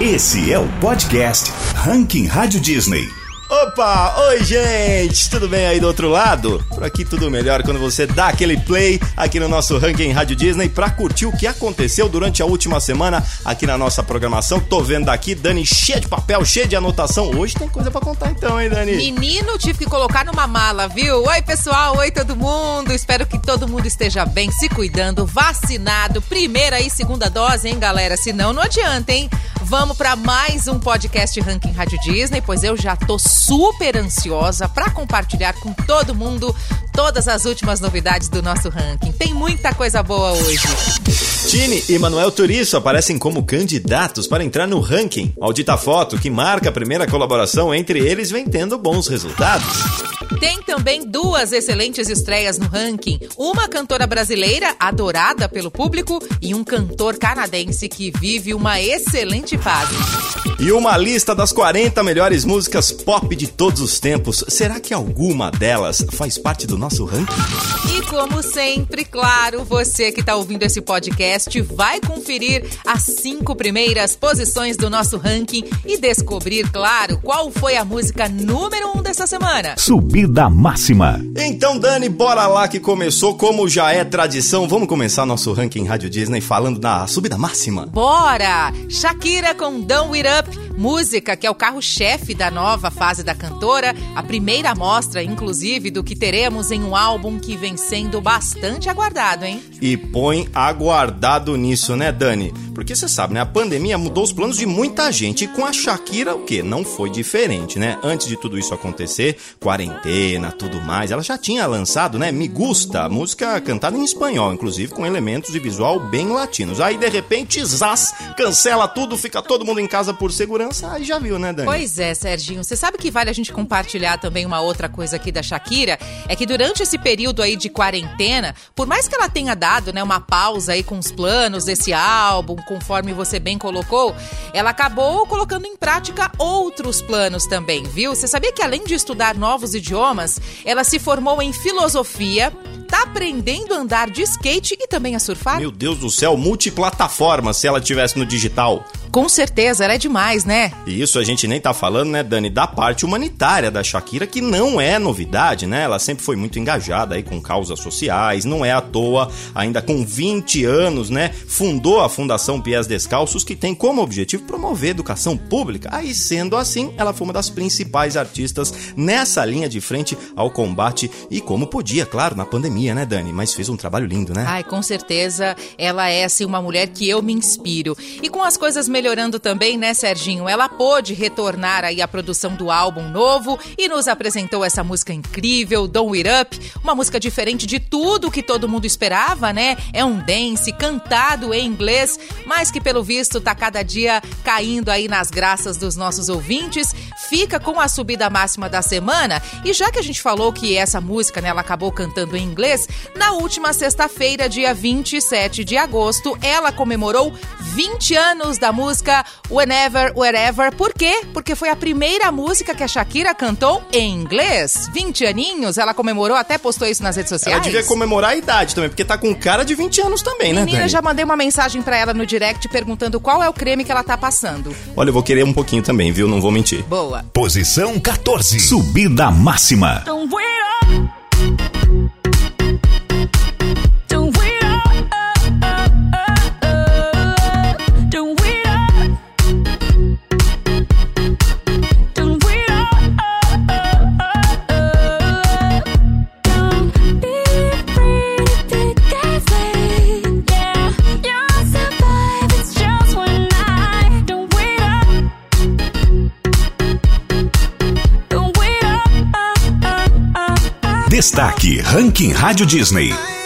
Esse é o podcast Ranking Rádio Disney. Opa! Oi, gente! Tudo bem aí do outro lado? Por aqui tudo melhor quando você dá aquele play aqui no nosso Ranking Rádio Disney pra curtir o que aconteceu durante a última semana aqui na nossa programação. Tô vendo daqui, Dani, cheia de papel, cheia de anotação. Hoje tem coisa para contar então, hein, Dani? Menino, tive que colocar numa mala, viu? Oi, pessoal! Oi, todo mundo! Espero que todo mundo esteja bem, se cuidando, vacinado. Primeira e segunda dose, hein, galera? Senão não adianta, hein? Vamos para mais um podcast Ranking Rádio Disney, pois eu já tô super ansiosa para compartilhar com todo mundo todas as últimas novidades do nosso ranking. Tem muita coisa boa hoje. Tini e Manuel Turiço aparecem como candidatos para entrar no ranking. Maldita foto que marca a primeira colaboração entre eles vem tendo bons resultados. Tem também duas excelentes estreias no ranking: uma cantora brasileira adorada pelo público e um cantor canadense que vive uma excelente fase. E uma lista das 40 melhores músicas pop de todos os tempos. Será que alguma delas faz parte do nosso ranking? E como sempre, claro, você que está ouvindo esse podcast vai conferir as cinco primeiras posições do nosso ranking e descobrir, claro, qual foi a música número um dessa semana. Subida máxima. Então, Dani, bora lá que começou, como já é tradição. Vamos começar nosso ranking Rádio Disney falando da subida máxima. Bora! Shakira com Don't It Up música que é o carro-chefe da nova fase da cantora, a primeira amostra, inclusive, do que teremos em um álbum que vem sendo bastante aguardado, hein? E põe aguardado nisso, né, Dani? Porque você sabe, né? A pandemia mudou os planos de muita gente. E com a Shakira, o quê? Não foi diferente, né? Antes de tudo isso acontecer, quarentena, tudo mais, ela já tinha lançado, né? Me Gusta, música cantada em espanhol, inclusive com elementos de visual bem latinos. Aí, de repente, zaz, cancela tudo, fica todo mundo em casa por segurança. Aí já viu, né, Dani? Pois é, Serginho. Você sabe que vale a gente compartilhar também uma outra coisa aqui da Shakira? É que durante esse período aí de quarentena, por mais que ela tenha dado, né, uma pausa aí com os planos desse álbum, conforme você bem colocou, ela acabou colocando em prática outros planos também, viu? Você sabia que além de estudar novos idiomas, ela se formou em filosofia, tá aprendendo a andar de skate e também a surfar? Meu Deus do céu, multiplataforma se ela tivesse no digital. Com certeza, ela é demais, né? E isso a gente nem tá falando, né, Dani, da parte humanitária da Shakira, que não é novidade, né? Ela sempre foi muito engajada aí com causas sociais, não é à toa, ainda com 20 anos, né, fundou a Fundação Pies Descalços, que tem como objetivo promover educação pública. Aí, sendo assim, ela foi uma das principais artistas nessa linha de frente ao combate e como podia, claro, na pandemia, né, Dani? Mas fez um trabalho lindo, né? Ai, com certeza, ela é assim uma mulher que eu me inspiro. E com as coisas melhorando também, né, Serginho? Ela pôde retornar aí à produção do álbum novo e nos apresentou essa música incrível, Don't It Up, uma música diferente de tudo que todo mundo esperava, né? É um dance cantado em inglês, mas que pelo visto tá cada dia caindo aí nas graças dos nossos ouvintes. Fica com a subida máxima da semana. E já que a gente falou que essa música, né, ela acabou cantando em inglês, na última sexta-feira, dia 27 de agosto, ela comemorou 20 anos da música Whenever, Wherever. Por quê? Porque foi a primeira música que a Shakira cantou em inglês. 20 aninhos, ela comemorou, até postou isso nas redes sociais. Ela devia comemorar a idade também, porque tá com cara de 20 anos também, né, Menina, Dani? já mandei uma mensagem pra ela no direct perguntando qual é o creme que ela tá passando. Olha, eu vou querer um pouquinho também, viu? Não vou mentir. Boa. Posição 14. Subida máxima. Don't. Don't Destaque Ranking Rádio Disney.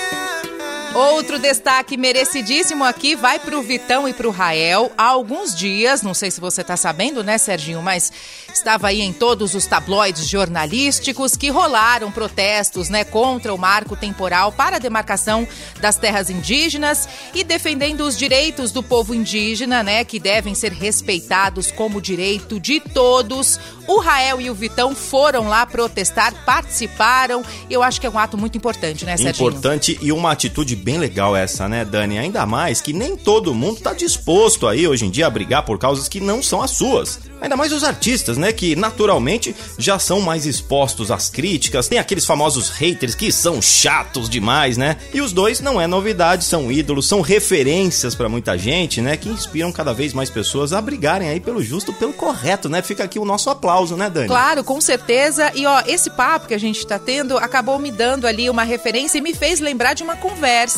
Outro destaque merecidíssimo aqui vai pro Vitão e pro Rael. Há alguns dias, não sei se você tá sabendo, né, Serginho, mas estava aí em todos os tabloides jornalísticos que rolaram protestos, né, contra o marco temporal para a demarcação das terras indígenas e defendendo os direitos do povo indígena, né, que devem ser respeitados como direito de todos. O Rael e o Vitão foram lá protestar, participaram, eu acho que é um ato muito importante, né, Serginho? Importante e uma atitude bem legal essa, né, Dani? Ainda mais que nem todo mundo tá disposto aí hoje em dia a brigar por causas que não são as suas. Ainda mais os artistas, né, que naturalmente já são mais expostos às críticas. Tem aqueles famosos haters que são chatos demais, né? E os dois não é novidade, são ídolos, são referências pra muita gente, né, que inspiram cada vez mais pessoas a brigarem aí pelo justo, pelo correto, né? Fica aqui o nosso aplauso, né, Dani? Claro, com certeza. E ó, esse papo que a gente tá tendo acabou me dando ali uma referência e me fez lembrar de uma conversa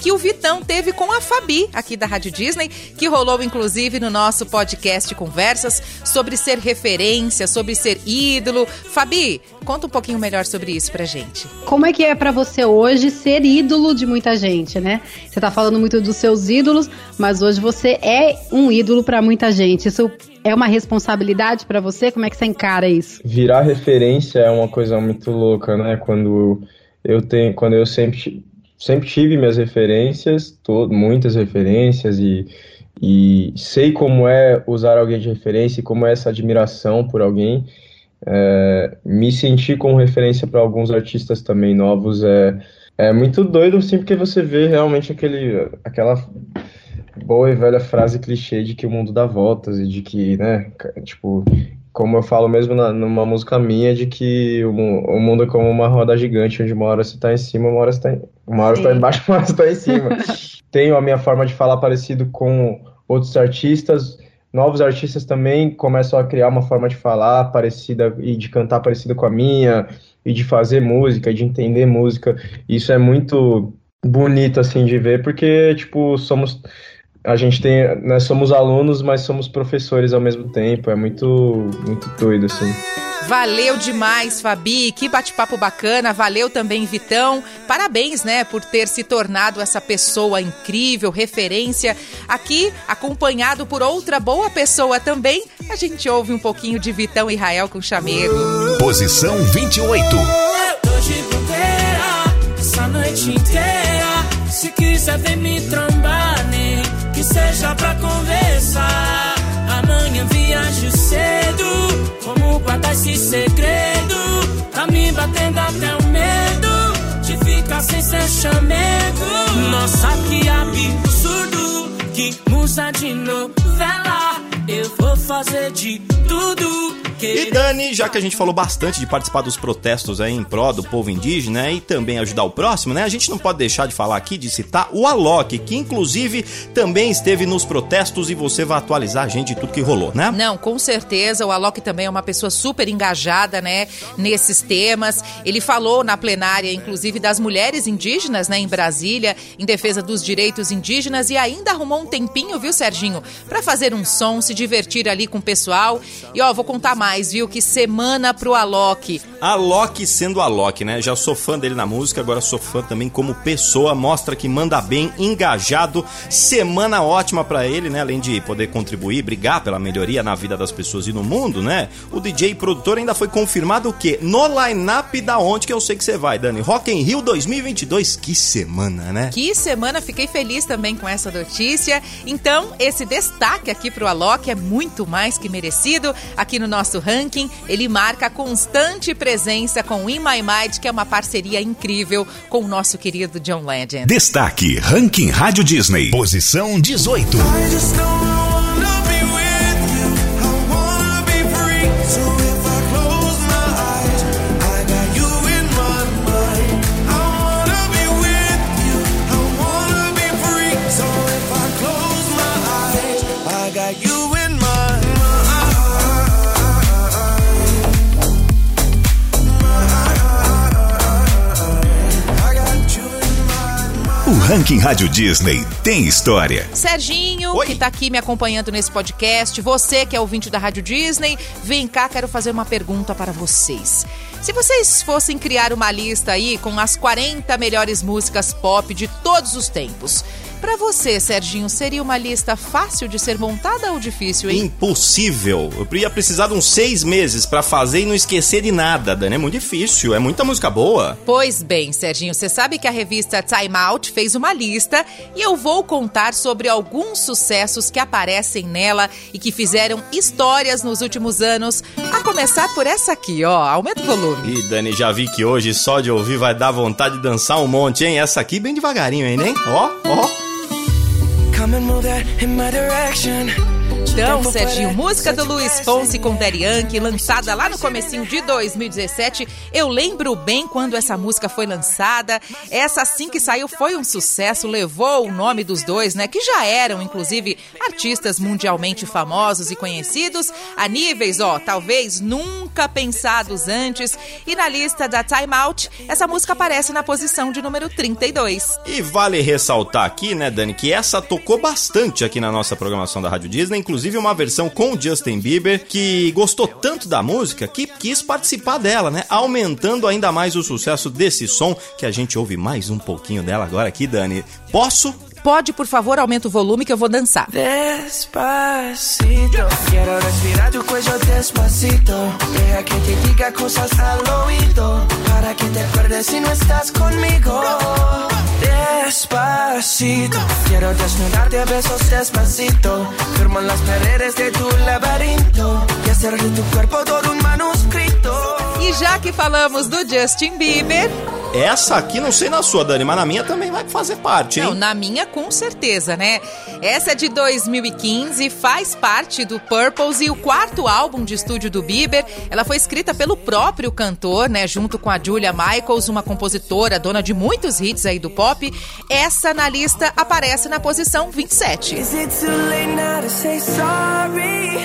que o Vitão teve com a Fabi, aqui da Rádio Disney, que rolou inclusive no nosso podcast Conversas, sobre ser referência, sobre ser ídolo. Fabi, conta um pouquinho melhor sobre isso pra gente. Como é que é pra você hoje ser ídolo de muita gente, né? Você tá falando muito dos seus ídolos, mas hoje você é um ídolo pra muita gente. Isso é uma responsabilidade pra você? Como é que você encara isso? Virar referência é uma coisa muito louca, né? Quando eu tenho, quando eu sempre sempre tive minhas referências, muitas referências e e sei como é usar alguém de referência e como é essa admiração por alguém. É, me sentir como referência para alguns artistas também novos é, é muito doido, assim, porque você vê realmente aquele, aquela boa e velha frase clichê de que o mundo dá voltas e de que, né, tipo, como eu falo mesmo na, numa música minha, de que o, o mundo é como uma roda gigante, onde uma hora você tá em cima, uma hora você tá, em, uma hora você tá embaixo, uma hora você tá em cima. Tenho a minha forma de falar parecido com outros artistas, novos artistas também começam a criar uma forma de falar parecida e de cantar parecida com a minha, e de fazer música, de entender música. Isso é muito bonito, assim, de ver, porque, tipo, somos a gente tem, nós somos alunos, mas somos professores ao mesmo tempo. É muito, muito doido assim. Valeu demais, Fabi. Que bate-papo bacana. Valeu também, Vitão. Parabéns, né, por ter se tornado essa pessoa incrível, referência. Aqui, acompanhado por outra boa pessoa também, a gente ouve um pouquinho de Vitão e Rael com chamego. Posição 28. Tô de bobeira essa noite inteira. Se quiser vem me trombar, que seja pra conversar. Amanhã viajo cedo, como guardar esse segredo. Tá me batendo até o medo de ficar sem ser chamego. Nossa, que absurdo, que musa de novela. Fazer de tudo. E Dani, já que a gente falou bastante de participar dos protestos aí em pró do povo indígena né, e também ajudar o próximo, né? A gente não pode deixar de falar aqui, de citar o Alok, que inclusive também esteve nos protestos e você vai atualizar a gente de tudo que rolou, né? Não, com certeza. O Alok também é uma pessoa super engajada, né, nesses temas. Ele falou na plenária, inclusive, das mulheres indígenas, né, em Brasília, em defesa dos direitos indígenas e ainda arrumou um tempinho, viu, Serginho, pra fazer um som, se divertir ali com o pessoal. E ó, vou contar mais, viu, que semana pro Alok. Alok sendo Alok, né? Já sou fã dele na música, agora sou fã também como pessoa. Mostra que manda bem, engajado. Semana ótima pra ele, né? Além de poder contribuir, brigar pela melhoria na vida das pessoas e no mundo, né? O DJ produtor ainda foi confirmado o quê? No line-up da onde que eu sei que você vai, Dani? Rock in Rio 2022. Que semana, né? Que semana, fiquei feliz também com essa notícia. Então, esse destaque aqui pro Alok é muito mais que merecido. Aqui no nosso ranking, ele marca a constante presença com In My Mind, que é uma parceria incrível com o nosso querido John Legend. Destaque Ranking Rádio Disney. Posição 18. I just don't wanna be with you. I wanna be free. So Ranking Rádio Disney tem história. Serginho, Oi. que tá aqui me acompanhando nesse podcast, você que é ouvinte da Rádio Disney, vem cá, quero fazer uma pergunta para vocês. Se vocês fossem criar uma lista aí com as 40 melhores músicas pop de todos os tempos, Pra você, Serginho, seria uma lista fácil de ser montada ou difícil, hein? Impossível. Eu ia precisar de uns seis meses pra fazer e não esquecer de nada, Dani. É muito difícil, é muita música boa. Pois bem, Serginho, você sabe que a revista Time Out fez uma lista e eu vou contar sobre alguns sucessos que aparecem nela e que fizeram histórias nos últimos anos. A começar por essa aqui, ó. Aumenta o volume. E Dani, já vi que hoje só de ouvir vai dar vontade de dançar um monte, hein? Essa aqui bem devagarinho, hein, hein? Ó, ó. Come and move that in my direction. Então, Serginho, música do Luiz Fonsi com Daddy Yankee, lançada lá no comecinho de 2017. Eu lembro bem quando essa música foi lançada. Essa assim que saiu foi um sucesso, levou o nome dos dois, né? Que já eram, inclusive, artistas mundialmente famosos e conhecidos, a níveis, ó, talvez nunca pensados antes. E na lista da Time Out, essa música aparece na posição de número 32. E vale ressaltar aqui, né, Dani, que essa tocou bastante aqui na nossa programação da Rádio Disney, inclusive uma versão com o Justin Bieber, que gostou tanto da música que quis participar dela, né? Aumentando ainda mais o sucesso desse som, que a gente ouve mais um pouquinho dela agora aqui, Dani. Posso? Pode, por favor, aumenta o volume que eu vou dançar. Despacito, cuello despacito. Deja que te diga cosas al oído. Para que te acuerdes si no estás conmigo. Despacito, quiero desnudarte a besos despacito. Firmo las paredes de tu laberinto. Y hacer de tu cuerpo todo un manuscrito. E já que falamos do Justin Bieber, Essa aqui, não sei na sua, Dani, mas na minha também vai fazer parte, hein? Não, na minha com certeza, né? Essa é de 2015, faz parte do Purples e o quarto álbum de estúdio do Bieber. Ela foi escrita pelo próprio cantor, né? Junto com a Julia Michaels, uma compositora, dona de muitos hits aí do pop. Essa na lista aparece na posição 27. Is it too late now to say sorry?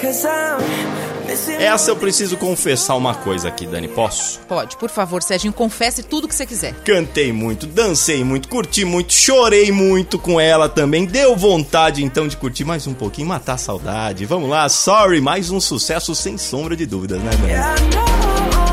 Cause I'm Essa eu preciso confessar uma coisa aqui, Dani, posso? Pode, por favor, Serginho, confesse tudo que você quiser. Cantei muito, dancei muito, curti muito, chorei muito com ela também. Deu vontade então de curtir mais um pouquinho, matar a saudade. Vamos lá, sorry, mais um sucesso sem sombra de dúvidas, né, Dani? I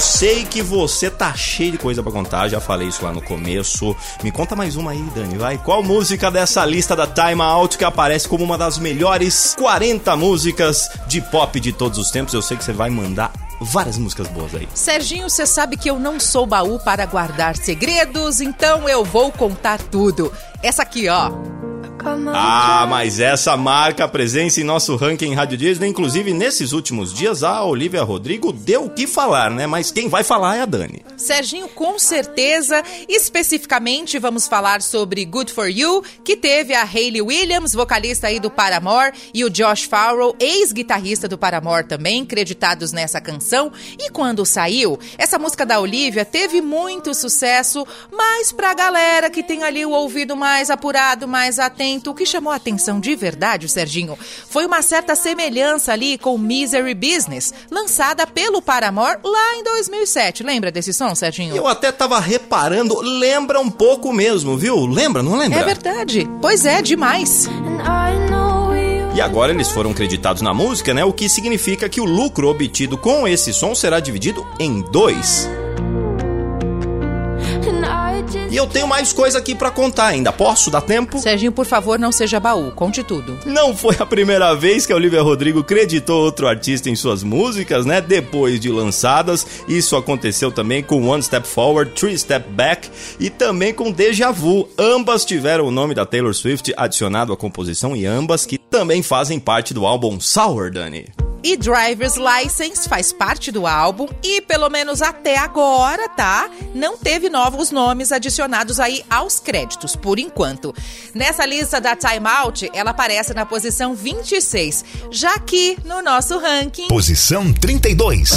eu sei que você tá cheio de coisa pra contar, já falei isso lá no começo. Me conta mais uma aí, Dani, vai. Qual música dessa lista da Time Out que aparece como uma das melhores 40 músicas de pop de todos os tempos? Eu sei que você vai mandar várias músicas boas aí. Serginho, você sabe que eu não sou baú para guardar segredos, então eu vou contar tudo. Essa aqui, ó. Ah, mas essa marca presença em nosso ranking Rádio Disney. Inclusive, nesses últimos dias, a Olivia Rodrigo deu o que falar, né? Mas quem vai falar é a Dani. Serginho, com certeza. Especificamente, vamos falar sobre Good For You, que teve a Hayley Williams, vocalista aí do Paramore, e o Josh Farrell, ex-guitarrista do Paramore também, creditados nessa canção. E quando saiu, essa música da Olivia teve muito sucesso, mas pra galera que tem ali o ouvido mais apurado, mais atento, o que chamou a atenção de verdade, Serginho, foi uma certa semelhança ali com Misery Business, lançada pelo Paramore lá em 2007. Lembra desse som, Serginho? Eu até tava reparando, lembra um pouco mesmo, viu? Lembra, não lembra? É verdade. Pois é, demais. E agora eles foram creditados na música, né? O que significa que o lucro obtido com esse som será dividido em dois. E eu tenho mais coisa aqui pra contar ainda. Posso dar tempo? Serginho, por favor, não seja baú. Conte tudo. Não foi a primeira vez que a Olivia Rodrigo creditou outro artista em suas músicas, né? Depois de lançadas. Isso aconteceu também com One Step Forward, Three Step Back e também com Deja Vu. Ambas tiveram o nome da Taylor Swift adicionado à composição e ambas que também fazem parte do álbum Sour, Dani. E Driver's License faz parte do álbum e, pelo menos até agora, tá? Não teve novos nomes adicionados aí aos créditos, por enquanto. Nessa lista da Time Out, ela aparece na posição 26, já que no nosso ranking. Posição 32.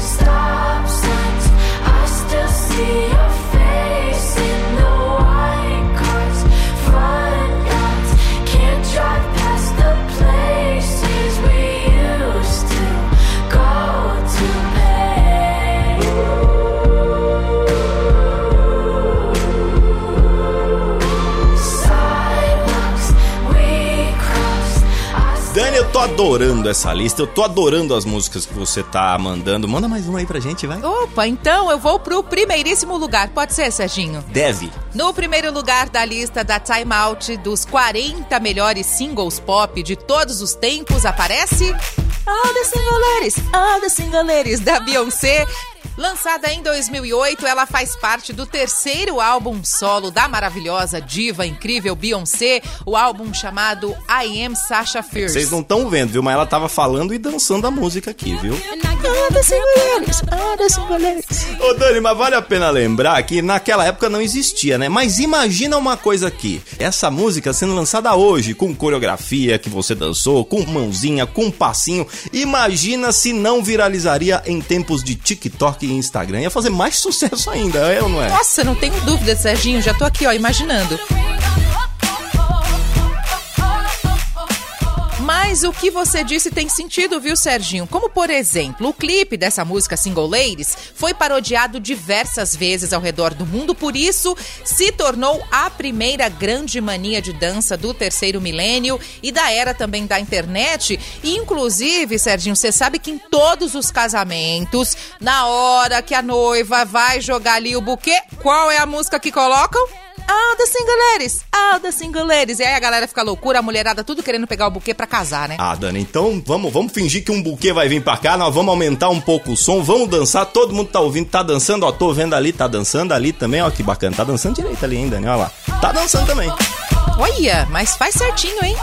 stop signs. I still see adorando essa lista, eu tô adorando as músicas que você tá mandando. Manda mais uma aí pra gente, vai. Opa, então eu vou pro primeiríssimo lugar. Pode ser, Serginho? Deve. No primeiro lugar da lista da Time Out dos 40 melhores singles pop de todos os tempos aparece All the Single Ladies, All the Single Ladies da Beyoncé. Lançada em 2008, ela faz parte do terceiro álbum solo da maravilhosa diva incrível Beyoncé, o álbum chamado I Am Sasha Fierce. Vocês não estão vendo, viu? Mas ela tava falando e dançando a música aqui, viu? Ô Dani, mas vale a pena lembrar que naquela época não existia, né? Mas imagina uma coisa aqui: essa música sendo lançada hoje, com coreografia que você dançou, com mãozinha, com passinho. Imagina se não viralizaria em tempos de TikTok Instagram. Ia fazer mais sucesso ainda, é ou não é? Nossa, não tenho dúvida, Serginho. Já tô aqui, ó, imaginando. Mas o que você disse tem sentido, viu, Serginho? Como, por exemplo, o clipe dessa música Single Ladies foi parodiado diversas vezes ao redor do mundo, por isso se tornou a primeira grande mania de dança do terceiro milênio e da era também da internet. E, inclusive, Serginho, você sabe que em todos os casamentos, na hora que a noiva vai jogar ali o buquê, qual é a música que colocam? All the single ladies, all the single ladies. E aí a galera fica loucura, a mulherada tudo querendo pegar o buquê pra casar, né? Ah, Dani, então vamos, vamos fingir que um buquê vai vir pra cá, nós vamos aumentar um pouco o som, vamos dançar, todo mundo tá ouvindo, tá dançando, ó, tô vendo ali, tá dançando ali também, ó, que bacana, tá dançando direito ali, hein, Dani, ó lá. Tá dançando também. Olha, mas faz certinho, hein?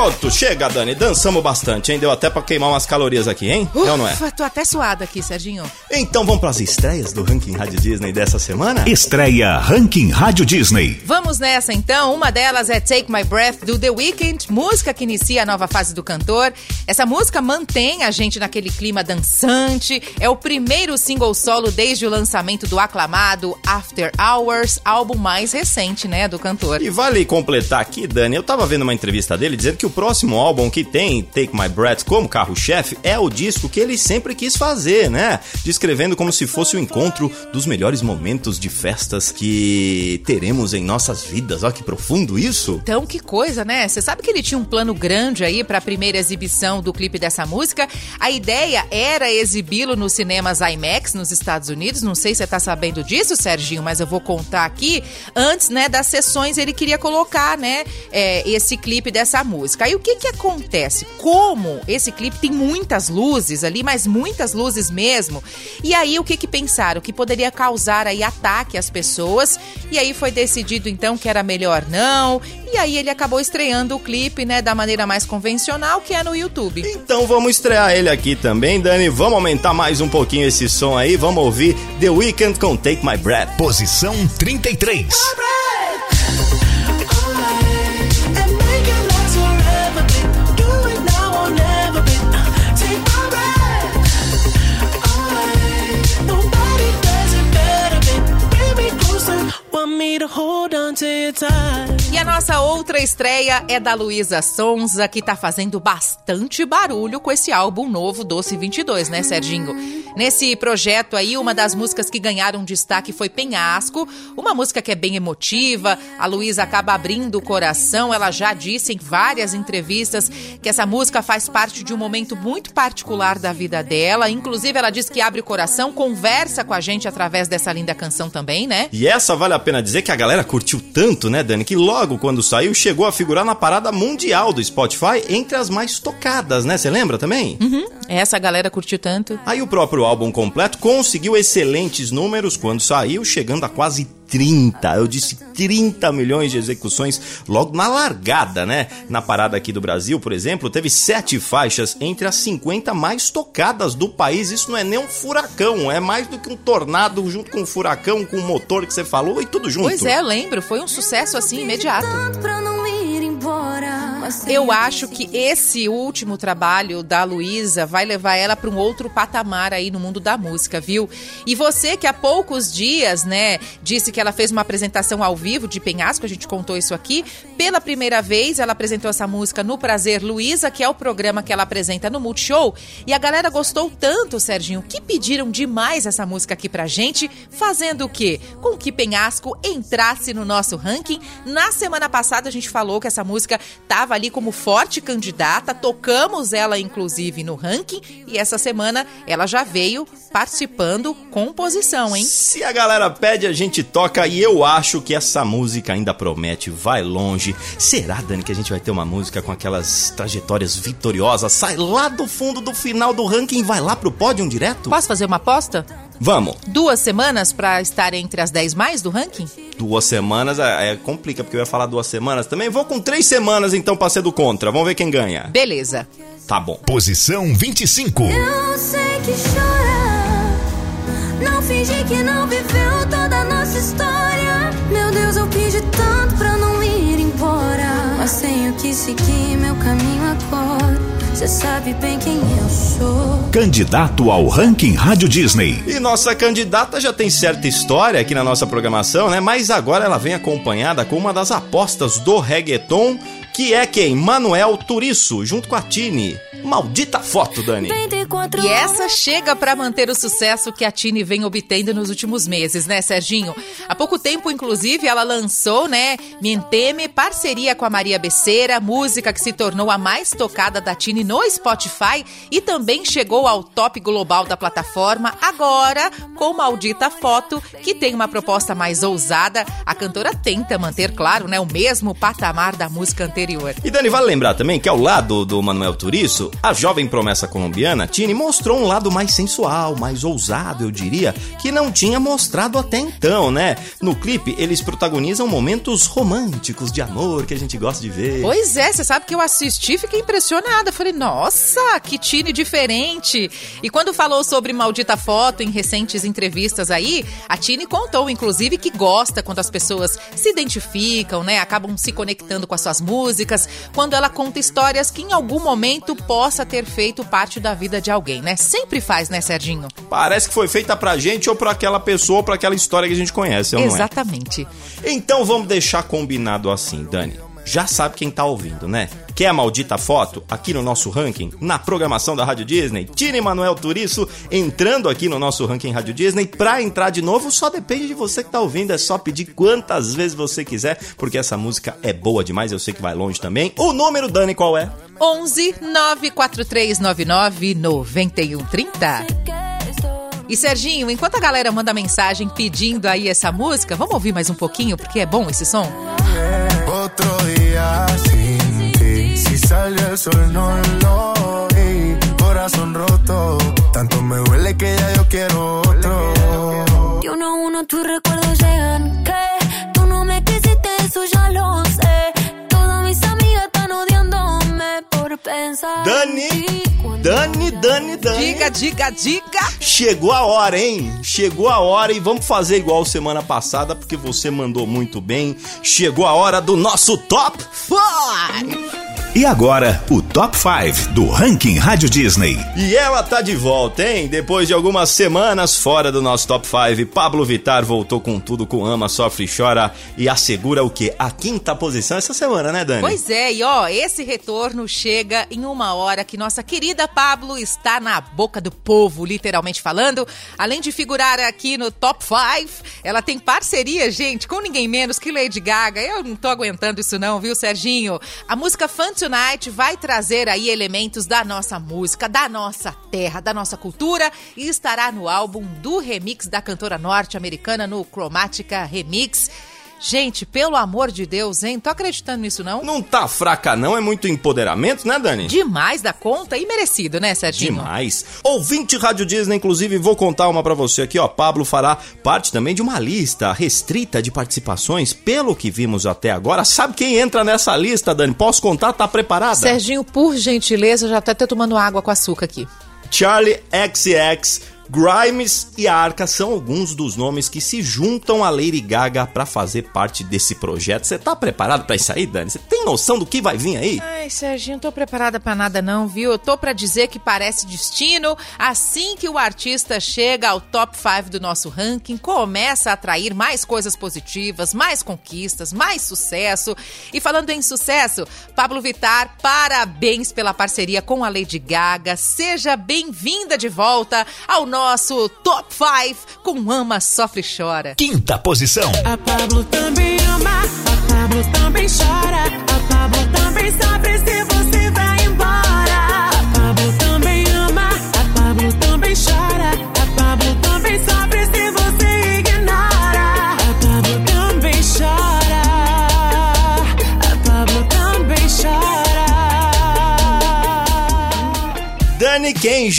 Pronto, chega, Dani, dançamos bastante, hein, deu até pra queimar umas calorias aqui, hein? é ou não é? Ufa, tô até suada aqui, Serginho. Então vamos pras estreias do Ranking Rádio Disney dessa semana? Estreia Ranking Rádio Disney. Vamos nessa então. Uma delas é Take My Breath do The Weeknd, música que inicia a nova fase do cantor. Essa música mantém a gente naquele clima dançante. É o primeiro single solo desde o lançamento do aclamado After Hours, álbum mais recente, né, do cantor. E vale completar aqui, Dani, eu tava vendo uma entrevista dele dizendo que o próximo álbum que tem Take My Breath como carro-chefe é o disco que ele sempre quis fazer, né? Descrevendo como se fosse o encontro dos melhores momentos de festas que teremos em nossas vidas. Olha que profundo isso! Então, que coisa, né? Você sabe que ele tinha um plano grande aí para a primeira exibição do clipe dessa música? A ideia era exibi-lo nos cinemas IMAX nos Estados Unidos. Não sei se você tá sabendo disso, Serginho, mas eu vou contar aqui. Antes, né, das sessões, ele queria colocar, né, é, esse clipe dessa música. Aí o que que acontece? Como esse clipe tem muitas luzes ali, mas muitas luzes mesmo. E aí o que que pensaram? Que poderia causar aí ataque às pessoas. E aí foi decidido então que era melhor não. E aí ele acabou estreando o clipe, né, da maneira mais convencional, que é no YouTube. Então vamos estrear ele aqui também, Dani. Vamos aumentar mais um pouquinho esse som aí. Vamos ouvir The Weeknd com Take My Breath. Posição 33. And E a nossa outra estreia é da Luísa Sonza, que tá fazendo bastante barulho com esse álbum novo Doce 22, né, Serginho? Nesse projeto aí, uma das músicas que ganharam destaque foi Penhasco, uma música que é bem emotiva. A Luísa acaba abrindo o coração. Ela já disse em várias entrevistas que essa música faz parte de um momento muito particular da vida dela. Inclusive, ela diz que abre o coração, conversa com a gente através dessa linda canção também, né? E essa vale a pena dizer que a galera curtiu tanto, né, Dani, que logo quando saiu chegou a figurar na parada mundial do Spotify entre as mais tocadas, né? Você lembra também? Uhum. Essa galera curtiu tanto. Aí o próprio álbum completo conseguiu excelentes números quando saiu, chegando a quase 30, eu disse 30 milhões de execuções logo na largada, né? Na parada aqui do Brasil, por exemplo, teve sete faixas entre as 50 mais tocadas do país. Isso não é nem um furacão, é mais do que um tornado junto com um furacão, com o motor que você falou e tudo junto. Pois é, eu lembro. Foi um sucesso assim imediato. Pra não embora. Eu acho que esse último trabalho da Luísa vai levar ela para um outro patamar aí no mundo da música, viu? E você que há poucos dias, né, disse que ela fez uma apresentação ao vivo de Penhasco, a gente contou isso aqui. Pela primeira vez, ela apresentou essa música no Prazer Luísa, que é o programa que ela apresenta no Multishow. E a galera gostou tanto, Serginho, que pediram demais essa música aqui pra gente, fazendo o quê? Com que Penhasco entrasse no nosso ranking. Na semana passada a gente falou que essa música tava ali como forte candidata, tocamos ela inclusive no ranking e essa semana ela já veio participando com posição, hein? Se a galera pede, a gente toca e eu acho que essa música ainda promete, vai longe. Será, Dani, que a gente vai ter uma música com aquelas trajetórias vitoriosas, sai lá do fundo do final do ranking e vai lá pro pódio direto? Posso fazer uma aposta? Vamos. Duas semanas pra estar entre as 10 mais do ranking? Duas semanas é, é complica, porque eu ia falar duas semanas também. Vou com três semanas então pra ser do contra. Vamos ver quem ganha. Beleza. Tá bom. Posição 25. Eu sei que chora. Não finge que não viveu toda a nossa história. Meu Deus, eu pedi tanto pra tenho que seguir meu caminho agora. Você sabe bem quem eu sou. Candidato ao ranking Rádio Disney. E nossa candidata já tem certa história aqui na nossa programação, né? Mas agora ela vem acompanhada com uma das apostas do reggaeton, que é quem? Manuel Turiço, junto com a Tini. Maldita foto, Dani. 24 E essa chega pra manter o sucesso que a Tini vem obtendo nos últimos meses, né, Serginho? Há pouco tempo, inclusive, ela lançou, né, Mienteme, parceria com a Maria Becerra, música que se tornou a mais tocada da Tini no Spotify e também chegou ao top global da plataforma, agora com Maldita Foto, que tem uma proposta mais ousada. A cantora tenta manter, claro, né, o mesmo patamar da música anterior. E Dani, vale lembrar também que ao lado do Manuel Turiço, a jovem promessa colombiana, Mostrou um lado mais sensual, mais ousado, eu diria, que não tinha mostrado até então, né? No clipe, eles protagonizam momentos românticos de amor que a gente gosta de ver. Pois é, você sabe que eu assisti e fiquei impressionada. Falei, nossa, que Tine diferente. E quando falou sobre Maldita Foto em recentes entrevistas aí, a Tine contou, inclusive, que gosta quando as pessoas se identificam, né? Acabam se conectando com as suas músicas, quando ela conta histórias que em algum momento possa ter feito parte da vida de alguém, né? Sempre faz, né, Serginho? Parece que foi feita pra gente ou pra aquela pessoa ou pra aquela história que a gente conhece, é? Exatamente. Então vamos deixar combinado assim, Dani. Já sabe quem tá ouvindo, né? Quer a maldita foto aqui no nosso ranking, na programação da Rádio Disney? Tine Manuel Turiço entrando aqui no nosso ranking Rádio Disney. Pra entrar de novo, só depende de você que tá ouvindo. É só pedir quantas vezes você quiser, porque essa música é boa demais. Eu sei que vai longe também. O número, Dani, qual é? 11 94399 9130. E Serginho, enquanto a galera manda mensagem pedindo aí essa música, vamos ouvir mais um pouquinho, porque é bom esse som? Sin ti. Si salió el sol, no lo vi. Corazón roto. Tanto me duele que ya yo quiero otro. Y uno a uno tus recuerdos llegan. Que tú no me quisiste, eso ya lo sé. Todas mis amigas están odiándome por pensar. en Dani, Dani, Dani, Dani. Diga, diga, diga! Chegou a hora, hein? Chegou a hora e vamos fazer igual semana passada, porque você mandou muito bem. Chegou a hora do nosso top Five! E agora, o Top 5 do ranking Rádio Disney. E ela tá de volta, hein? Depois de algumas semanas fora do nosso top 5, Pablo Vittar voltou com tudo com Ama, Sofre e Chora e assegura o quê? A quinta posição essa semana, né, Dani? Pois é, e ó, esse retorno chega em uma hora que nossa querida Pablo está na boca do povo, literalmente falando. Além de figurar aqui no Top 5, ela tem parceria, gente, com ninguém menos que Lady Gaga. Eu não tô aguentando isso não, viu, Serginho? A música Fun Tonight vai trazer aí elementos da nossa música, da nossa terra, da nossa cultura e estará no álbum do remix da cantora norte-americana no Chromatica Remix. Gente, pelo amor de Deus, hein? Tô acreditando nisso não? Não tá fraca não, é muito empoderamento, né, Dani? Demais da conta e merecido, né, Serginho? Demais. Ouvinte Rádio Disney, inclusive, vou contar uma pra você aqui, ó. Pablo fará parte também de uma lista restrita de participações, pelo que vimos até agora. Sabe quem entra nessa lista, Dani? Posso contar? Tá preparada? Serginho, por gentileza, já tá até tomando água com açúcar aqui. Charlie XX, Grimes e a Arca são alguns dos nomes que se juntam a Lady Gaga pra fazer parte desse projeto. Você tá preparado pra isso aí, Dani? Você tem noção do que vai vir aí? Ai, Serginho, não tô preparada pra nada não, viu? Eu tô pra dizer que parece destino. Assim que o artista chega ao top 5 do nosso ranking, começa a atrair mais coisas positivas, mais conquistas, mais sucesso. E falando em sucesso, Pablo Vittar, parabéns pela parceria com a Lady Gaga. Seja bem-vinda de volta ao nosso top 5 com Ama, Sofre e Chora. Quinta posição. A Pablo também ama, a Pablo também chora. A Pablo também sofre se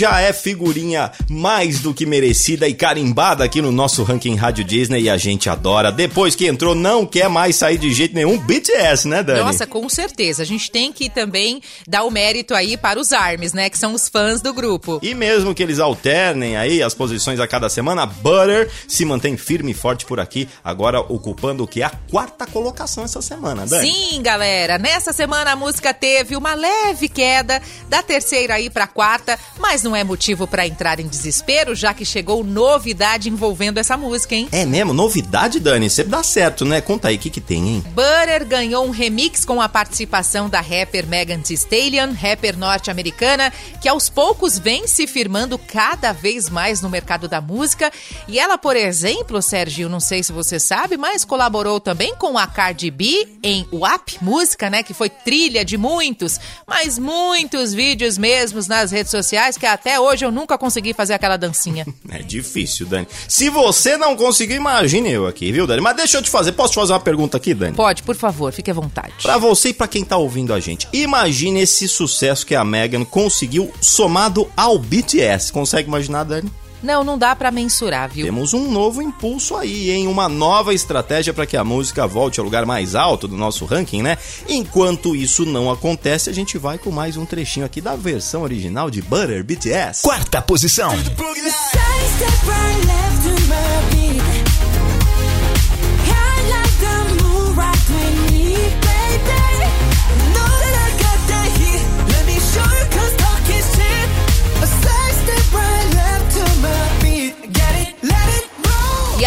já é figurinha mais do que merecida e carimbada aqui no nosso ranking Rádio Disney e a gente adora. Depois que entrou, não quer mais sair de jeito nenhum. BTS, né, Dani? Nossa, com certeza. A gente tem que também dar o mérito aí para os ARMYs, né? Que são os fãs do grupo. E mesmo que eles alternem aí as posições a cada semana, Butter se mantém firme e forte por aqui, agora ocupando o que? A quarta colocação essa semana, Dani. Sim, galera. Nessa semana a música teve uma leve queda da terceira aí pra quarta, mas não é motivo pra entrar em desespero, já que chegou novidade envolvendo essa música, hein? É mesmo? Novidade, Dani? Sempre dá certo, né? Conta aí, o que que tem, hein? Butter ganhou um remix com a participação da rapper Megan Thee Stallion, rapper norte-americana, que aos poucos vem se firmando cada vez mais no mercado da música. E ela, por exemplo, Sérgio, não sei se você sabe, mas colaborou também com a Cardi B em WAP Música, né? Que foi trilha de muitos, mas muitos vídeos mesmos nas redes sociais que até hoje eu nunca consegui fazer aquela dancinha. É difícil, Dani. Se você não conseguiu, imagine eu aqui, viu, Dani? Mas deixa eu te fazer, posso te fazer uma pergunta aqui, Dani? Pode, por favor, fique à vontade. Pra você e pra quem tá ouvindo a gente, imagine esse sucesso que a Megan conseguiu somado ao BTS. Consegue imaginar, Dani? Não, não dá pra mensurar, viu? Temos um novo impulso aí, hein? Uma nova estratégia para que a música volte ao lugar mais alto do nosso ranking, né? Enquanto isso não acontece, a gente vai com mais um trechinho aqui da versão original de Butter BTS. Quarta posição.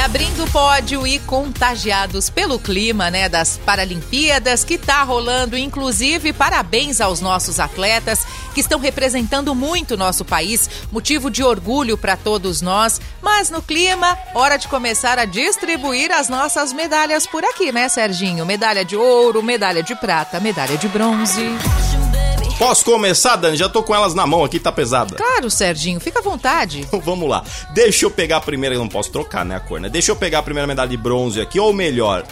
Abrindo o pódio e contagiados pelo clima, né, das Paralimpíadas que tá rolando, inclusive parabéns aos nossos atletas que estão representando muito o nosso país, motivo de orgulho para todos nós. Mas no clima, hora de começar a distribuir as nossas medalhas por aqui, né, Serginho? Medalha de ouro, medalha de prata, medalha de bronze. Posso começar, Dani? Já tô com elas na mão aqui, tá pesada. Claro, Serginho, fica à vontade. Vamos lá. Deixa eu pegar a primeira, eu não posso trocar, né, a cor, né? Deixa eu pegar a primeira medalha de bronze aqui, ou melhor,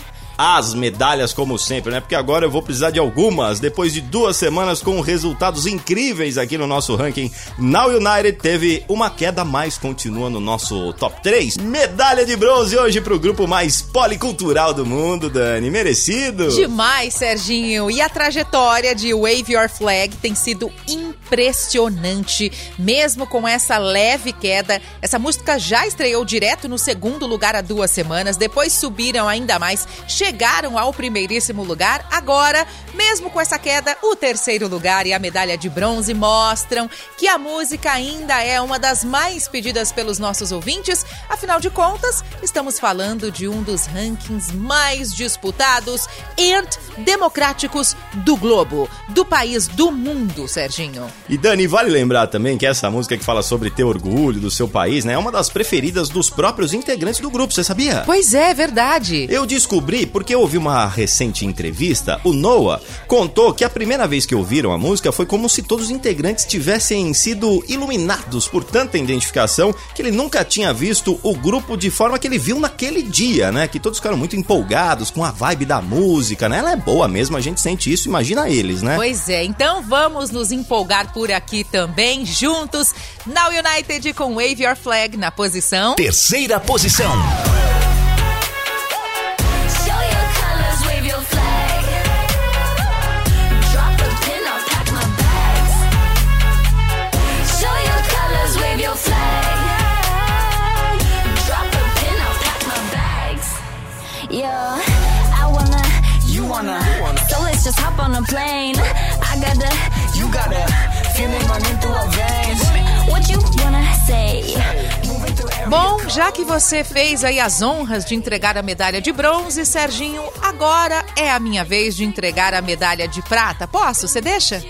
as medalhas como sempre, né? Porque agora eu vou precisar de algumas. Depois de duas semanas com resultados incríveis aqui no nosso ranking, Now United teve uma queda, mas continua no nosso top 3. Medalha de bronze hoje pro grupo mais policultural do mundo, Dani. Merecido. Demais, Serginho. E a trajetória de Wave Your Flag tem sido impressionante, mesmo com essa leve queda. Essa música já estreou direto no segundo lugar há duas semanas, depois subiram ainda mais, chegaram ao primeiríssimo lugar. Agora, mesmo com essa queda, o terceiro lugar e a medalha de bronze mostram que a música ainda é uma das mais pedidas pelos nossos ouvintes. Afinal de contas, estamos falando de um dos rankings mais disputados e democráticos do globo, do país, do mundo, Serginho. E Dani, vale lembrar também que essa música que fala sobre ter orgulho do seu país, né, é uma das preferidas dos próprios integrantes do grupo, você sabia? Pois é, verdade. Eu descobri porque eu ouvi uma recente entrevista, o Noah contou que a primeira vez que ouviram a música foi como se todos os integrantes tivessem sido iluminados por tanta identificação que ele nunca tinha visto o grupo de forma que ele viu naquele dia, né? Que todos ficaram muito empolgados com a vibe da música, né? Ela é boa mesmo, a gente sente isso, imagina eles, né? Pois é, então vamos nos empolgar por aqui também, juntos. Now United com Wave Your Flag na posição. Terceira posição. Plane. I got the, you got the feeling running through our veins. What you wanna say? Bom, já que você fez aí as honras de entregar a medalha de bronze, Serginho, agora é a minha vez de entregar a medalha de prata. Posso? Você deixa?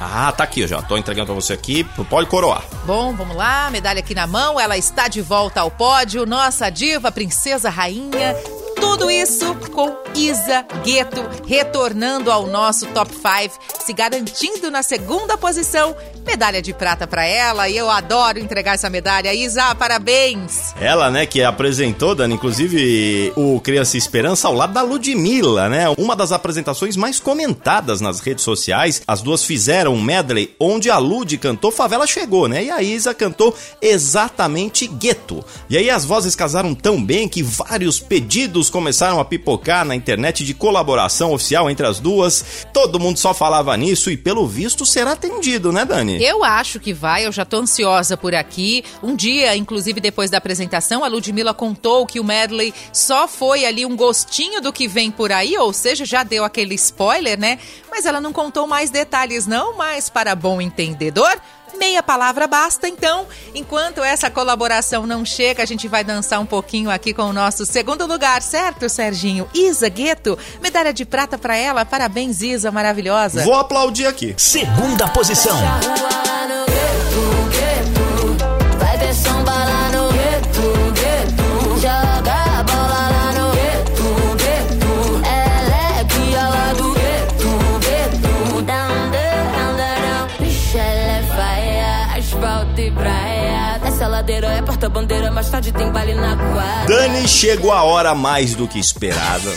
Ah, tá aqui, já. Tô entregando pra você aqui. Pode coroar. Bom, vamos lá, medalha aqui na mão, ela está de volta ao pódio, nossa diva, princesa rainha. Tudo isso com Isa Gueto retornando ao nosso top 5, se garantindo na segunda posição. Medalha de prata pra ela e eu adoro entregar essa medalha. Isa, parabéns! Ela, né, que apresentou, Dani, inclusive o Criança Esperança ao lado da Ludmilla, né? Uma das apresentações mais comentadas nas redes sociais. As duas fizeram um medley onde a Lud cantou Favela Chegou, né? E a Isa cantou exatamente Gueto. E aí as vozes casaram tão bem que vários pedidos começaram a pipocar na internet de colaboração oficial entre as duas. Todo mundo só falava nisso e pelo visto será atendido, né, Dani? Eu acho que vai, eu já tô ansiosa por aqui. Um dia, inclusive depois da apresentação, a Ludmilla contou que o medley só foi ali um gostinho do que vem por aí, ou seja, já deu aquele spoiler, né? Mas ela não contou mais detalhes não, mas para bom entendedor, meia palavra basta. Então, enquanto essa colaboração não chega, a gente vai dançar um pouquinho aqui com o nosso segundo lugar, certo, Serginho? Isa Gueto, medalha de prata pra ela. Parabéns, Isa, maravilhosa. Vou aplaudir aqui. Segunda posição. Porta-bandeira, mais tarde tem baile na quadra. Dani, chegou a hora mais do que esperada.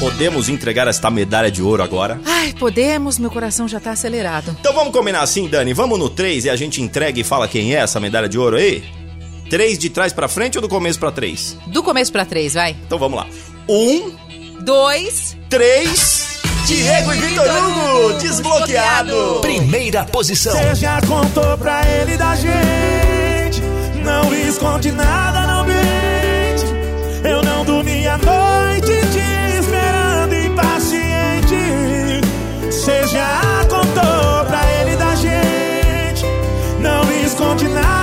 Podemos entregar esta medalha de ouro agora? Ai, podemos, meu coração já tá acelerado. Então vamos combinar assim, Dani. Vamos no 3 e a gente entrega e fala quem é essa medalha de ouro aí? 3 de trás pra frente ou do começo pra 3? Do começo pra três, vai. Então vamos lá. 1, Dois. 3. Diego e Vitor Hugo, desbloqueado. Primeira posição. Você já contou pra ele da gente. Não esconde nada, não mente. Eu não dormi a noite te esperando impaciente. Você já contou pra ele da gente. Não esconde nada,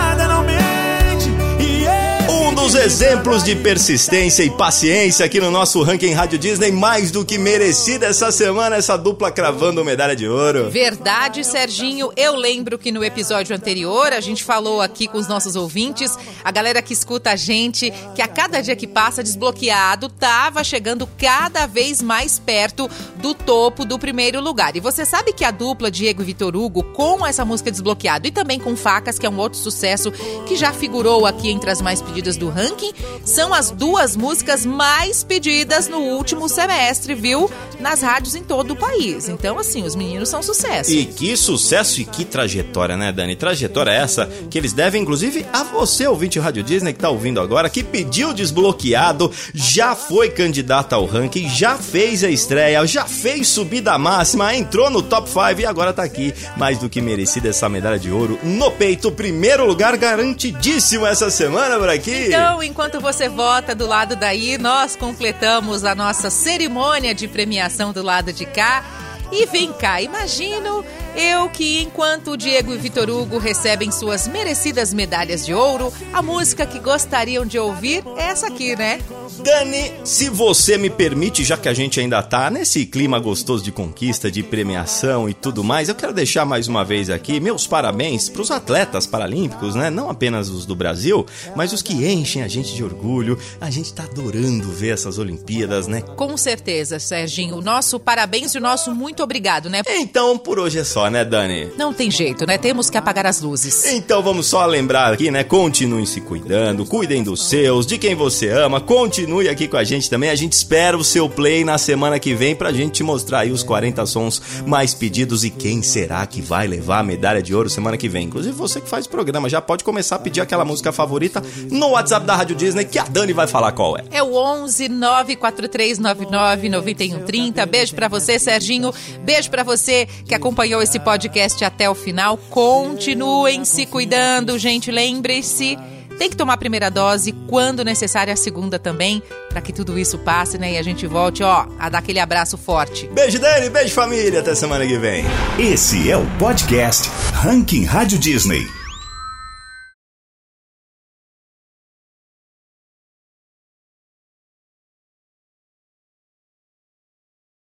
dos exemplos de persistência e paciência aqui no nosso ranking Rádio Disney, mais do que merecida essa semana, essa dupla cravando medalha de ouro. Verdade, Serginho. Eu lembro que no episódio anterior a gente falou aqui com os nossos ouvintes, a galera que escuta a gente, que a cada dia que passa desbloqueado tava chegando cada vez mais perto do topo do primeiro lugar. E você sabe que a dupla Diego e Vitor Hugo com essa música desbloqueado e também com Facas, que é um outro sucesso que já figurou aqui entre as mais pedidas do ranking, são as duas músicas mais pedidas no último semestre, viu? Nas rádios em todo o país. Então, assim, os meninos são sucesso. E que sucesso e que trajetória, né, Dani? Trajetória essa que eles devem, inclusive, a você, ouvinte Rádio Disney, que tá ouvindo agora, que pediu desbloqueado, já foi candidato ao ranking, já fez a estreia, já fez subida máxima, entrou no top 5 e agora tá aqui. Mais do que merecida essa medalha de ouro no peito. Primeiro lugar garantidíssimo essa semana por aqui. Então, enquanto você vota do lado daí, nós completamos a nossa cerimônia de premiação do lado de cá. E vem cá, imagino eu que enquanto o Diego e Vitor Hugo recebem suas merecidas medalhas de ouro, a música que gostariam de ouvir é essa aqui, né? Dani, se você me permite, já que a gente ainda tá nesse clima gostoso de conquista, de premiação e tudo mais, eu quero deixar mais uma vez aqui meus parabéns pros atletas paralímpicos, né? Não apenas os do Brasil, mas os que enchem a gente de orgulho. A gente tá adorando ver essas Olimpíadas, né? Com certeza, Serginho. O nosso parabéns e o nosso muito obrigado, né? Então, por hoje é só, né, Dani? Não tem jeito, né? Temos que apagar as luzes. Então vamos só lembrar aqui, né? Continuem se cuidando, cuidem dos seus, de quem você ama, continue aqui com a gente também. A gente espera o seu play na semana que vem pra gente te mostrar aí os 40 sons mais pedidos e quem será que vai levar a medalha de ouro semana que vem. Inclusive você que faz o programa já pode começar a pedir aquela música favorita no WhatsApp da Rádio Disney que a Dani vai falar qual é. É o 11 94399 9130. Beijo pra você, Serginho. Beijo pra você que acompanhou esse podcast até o final. Continuem se cuidando, gente. Lembre-se, tem que tomar a primeira dose, quando necessário a segunda também, para que tudo isso passe, né? E a gente volte, ó, a dar aquele abraço forte. Beijo, Dani, beijo família, até semana que vem. Esse é o podcast Ranking Rádio Disney.